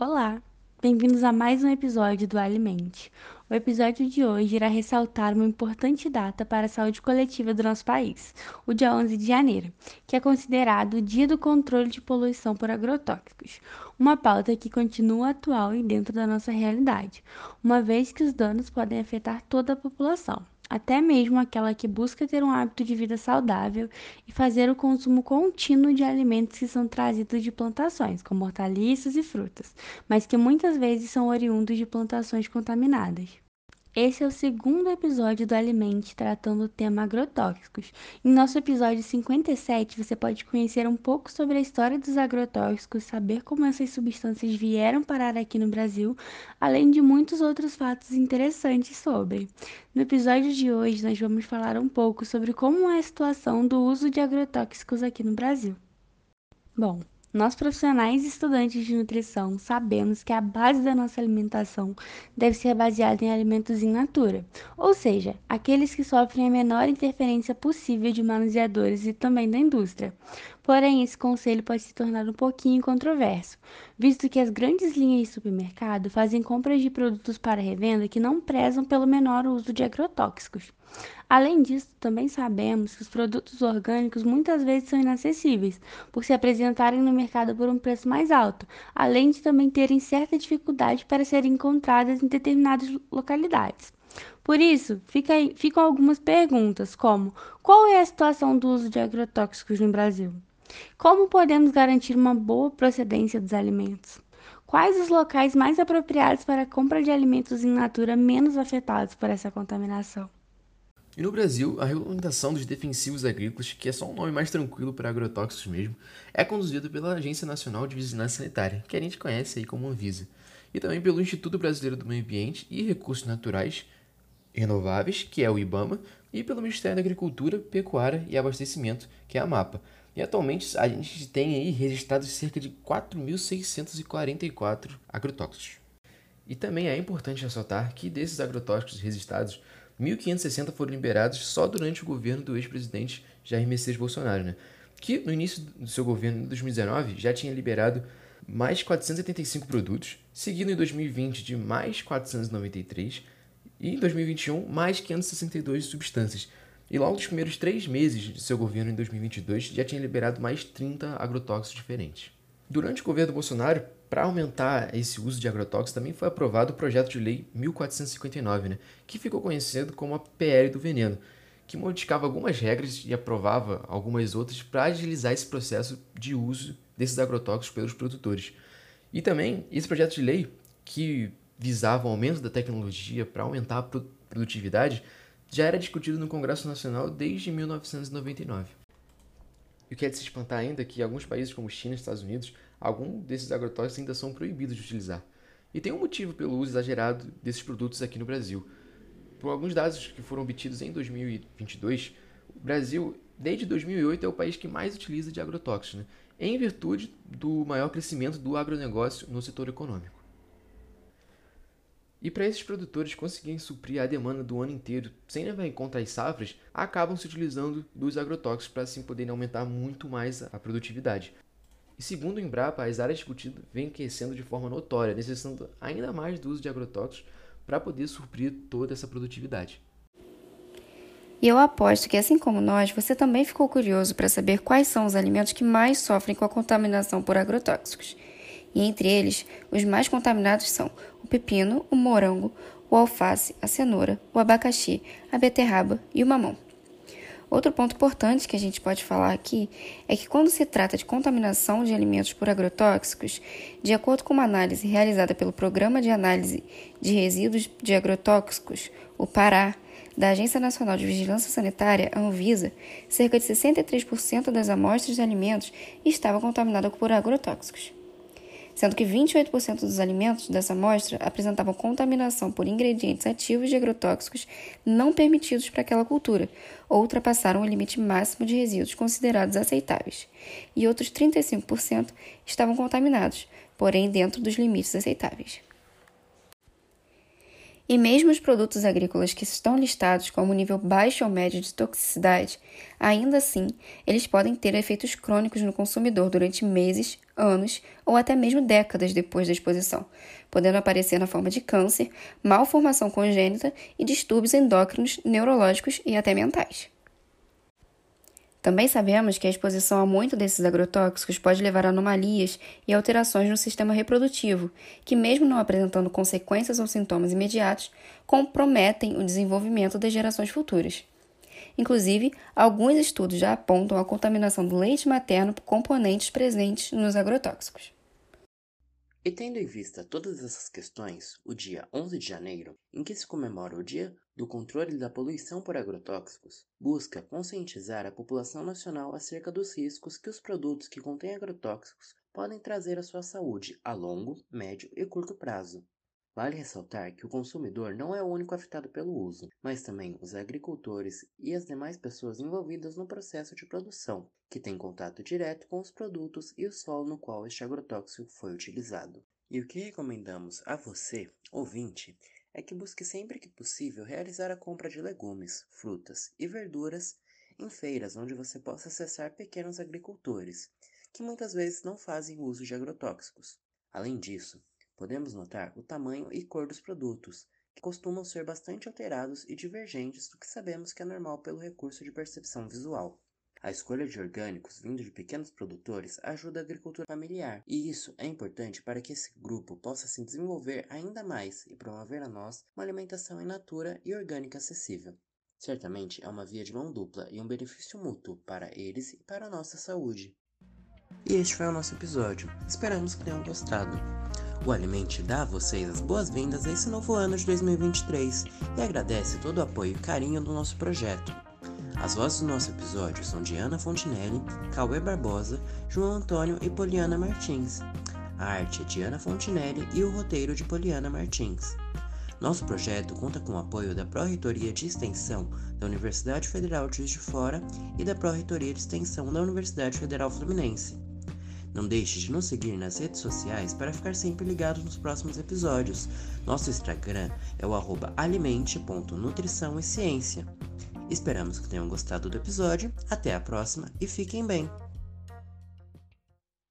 Olá, bem-vindos a mais um episódio do Alimente. O episódio de hoje irá ressaltar uma importante data para a saúde coletiva do nosso país, o dia 11 de janeiro, que é considerado o Dia do Controle de Poluição por Agrotóxicos, uma pauta que continua atual e dentro da nossa realidade, uma vez que os danos podem afetar toda a população até mesmo aquela que busca ter um hábito de vida saudável e fazer o consumo contínuo de alimentos que são trazidos de plantações, como hortaliças e frutas, mas que muitas vezes são oriundos de plantações contaminadas. Esse é o segundo episódio do Alimente tratando o tema agrotóxicos. Em nosso episódio 57, você pode conhecer um pouco sobre a história dos agrotóxicos, saber como essas substâncias vieram parar aqui no Brasil, além de muitos outros fatos interessantes sobre. No episódio de hoje, nós vamos falar um pouco sobre como é a situação do uso de agrotóxicos aqui no Brasil. Bom, nós profissionais e estudantes de nutrição sabemos que a base da nossa alimentação deve ser baseada em alimentos in natura, ou seja, aqueles que sofrem a menor interferência possível de manuseadores e também da indústria. Porém, esse conselho pode se tornar um pouquinho controverso, visto que as grandes linhas de supermercado fazem compras de produtos para revenda que não prezam pelo menor uso de agrotóxicos. Além disso, também sabemos que os produtos orgânicos muitas vezes são inacessíveis, por se apresentarem no mercado por um preço mais alto, além de também terem certa dificuldade para serem encontradas em determinadas localidades. Por isso, fica aí, ficam algumas perguntas, como: qual é a situação do uso de agrotóxicos no Brasil? Como podemos garantir uma boa procedência dos alimentos? Quais os locais mais apropriados para a compra de alimentos in natura menos afetados por essa contaminação? E no Brasil, a regulamentação dos defensivos agrícolas, que é só um nome mais tranquilo para agrotóxicos mesmo, é conduzida pela Agência Nacional de Vigilância Sanitária, que a gente conhece aí como Anvisa, e também pelo Instituto Brasileiro do Meio Ambiente e Recursos Naturais Renováveis, que é o IBAMA, e pelo Ministério da Agricultura, Pecuária e Abastecimento, que é a MAPA. E atualmente a gente tem aí registrados cerca de 4.644 agrotóxicos. E também é importante ressaltar que desses agrotóxicos registrados, 1.560 foram liberados só durante o governo do ex-presidente Jair Messias Bolsonaro, né? que no início do seu governo, em 2019, já tinha liberado mais 485 produtos, seguido em 2020 de mais 493 e em 2021 mais 562 substâncias. E logo nos primeiros três meses de seu governo, em 2022, já tinha liberado mais 30 agrotóxicos diferentes. Durante o governo Bolsonaro, para aumentar esse uso de agrotóxicos, também foi aprovado o projeto de lei 1459, né, que ficou conhecido como a PL do veneno, que modificava algumas regras e aprovava algumas outras para agilizar esse processo de uso desses agrotóxicos pelos produtores. E também esse projeto de lei, que visava o aumento da tecnologia para aumentar a produtividade, já era discutido no Congresso Nacional desde 1999. E o que é de se espantar ainda é que alguns países como China e Estados Unidos, alguns desses agrotóxicos ainda são proibidos de utilizar. E tem um motivo pelo uso exagerado desses produtos aqui no Brasil. Por alguns dados que foram obtidos em 2022, o Brasil, desde 2008, é o país que mais utiliza de agrotóxicos, né? em virtude do maior crescimento do agronegócio no setor econômico. E para esses produtores conseguirem suprir a demanda do ano inteiro sem levar em conta as safras, acabam se utilizando dos agrotóxicos para assim poderem aumentar muito mais a produtividade. E segundo o Embrapa, as áreas discutidas vêm crescendo de forma notória, necessitando ainda mais do uso de agrotóxicos para poder suprir toda essa produtividade. E eu aposto que, assim como nós, você também ficou curioso para saber quais são os alimentos que mais sofrem com a contaminação por agrotóxicos e entre eles, os mais contaminados são o pepino, o morango, o alface, a cenoura, o abacaxi, a beterraba e o mamão. Outro ponto importante que a gente pode falar aqui é que quando se trata de contaminação de alimentos por agrotóxicos, de acordo com uma análise realizada pelo Programa de Análise de Resíduos de Agrotóxicos, o PARÁ, da Agência Nacional de Vigilância Sanitária, a Anvisa, cerca de 63% das amostras de alimentos estavam contaminadas por agrotóxicos sendo que 28% dos alimentos dessa amostra apresentavam contaminação por ingredientes ativos de agrotóxicos não permitidos para aquela cultura, ou ultrapassaram o limite máximo de resíduos considerados aceitáveis, e outros 35% estavam contaminados, porém dentro dos limites aceitáveis. E mesmo os produtos agrícolas que estão listados como nível baixo ou médio de toxicidade, ainda assim, eles podem ter efeitos crônicos no consumidor durante meses, anos ou até mesmo décadas depois da exposição, podendo aparecer na forma de câncer, malformação congênita e distúrbios endócrinos, neurológicos e até mentais. Também sabemos que a exposição a muito desses agrotóxicos pode levar a anomalias e alterações no sistema reprodutivo, que, mesmo não apresentando consequências ou sintomas imediatos, comprometem o desenvolvimento das gerações futuras. Inclusive, alguns estudos já apontam a contaminação do leite materno por componentes presentes nos agrotóxicos. E tendo em vista todas essas questões, o dia 11 de janeiro, em que se comemora o Dia do Controle da Poluição por Agrotóxicos, busca conscientizar a população nacional acerca dos riscos que os produtos que contêm agrotóxicos podem trazer à sua saúde a longo, médio e curto prazo. Vale ressaltar que o consumidor não é o único afetado pelo uso, mas também os agricultores e as demais pessoas envolvidas no processo de produção, que têm contato direto com os produtos e o solo no qual este agrotóxico foi utilizado. E o que recomendamos a você, ouvinte, é que busque sempre que possível realizar a compra de legumes, frutas e verduras em feiras onde você possa acessar pequenos agricultores, que muitas vezes não fazem uso de agrotóxicos. Além disso, podemos notar o tamanho e cor dos produtos, que costumam ser bastante alterados e divergentes do que sabemos que é normal pelo recurso de percepção visual. A escolha de orgânicos vindo de pequenos produtores ajuda a agricultura familiar, e isso é importante para que esse grupo possa se desenvolver ainda mais e promover a nós uma alimentação in natura e orgânica acessível. Certamente é uma via de mão dupla e um benefício mútuo para eles e para a nossa saúde. E este foi o nosso episódio. Esperamos que tenham gostado. O Alimente dá a vocês as boas-vindas a esse novo ano de 2023 e agradece todo o apoio e carinho do nosso projeto. As vozes do nosso episódio são de Ana Fontinelli, Cauê Barbosa, João Antônio e Poliana Martins. A arte é de Ana Fontinelli e o roteiro de Poliana Martins. Nosso projeto conta com o apoio da Pró-Reitoria de Extensão da Universidade Federal de Juiz de Fora e da Pró-Reitoria de Extensão da Universidade Federal Fluminense. Não deixe de nos seguir nas redes sociais para ficar sempre ligado nos próximos episódios. Nosso Instagram é o alimente.nutrição e ciência. Esperamos que tenham gostado do episódio. Até a próxima e fiquem bem!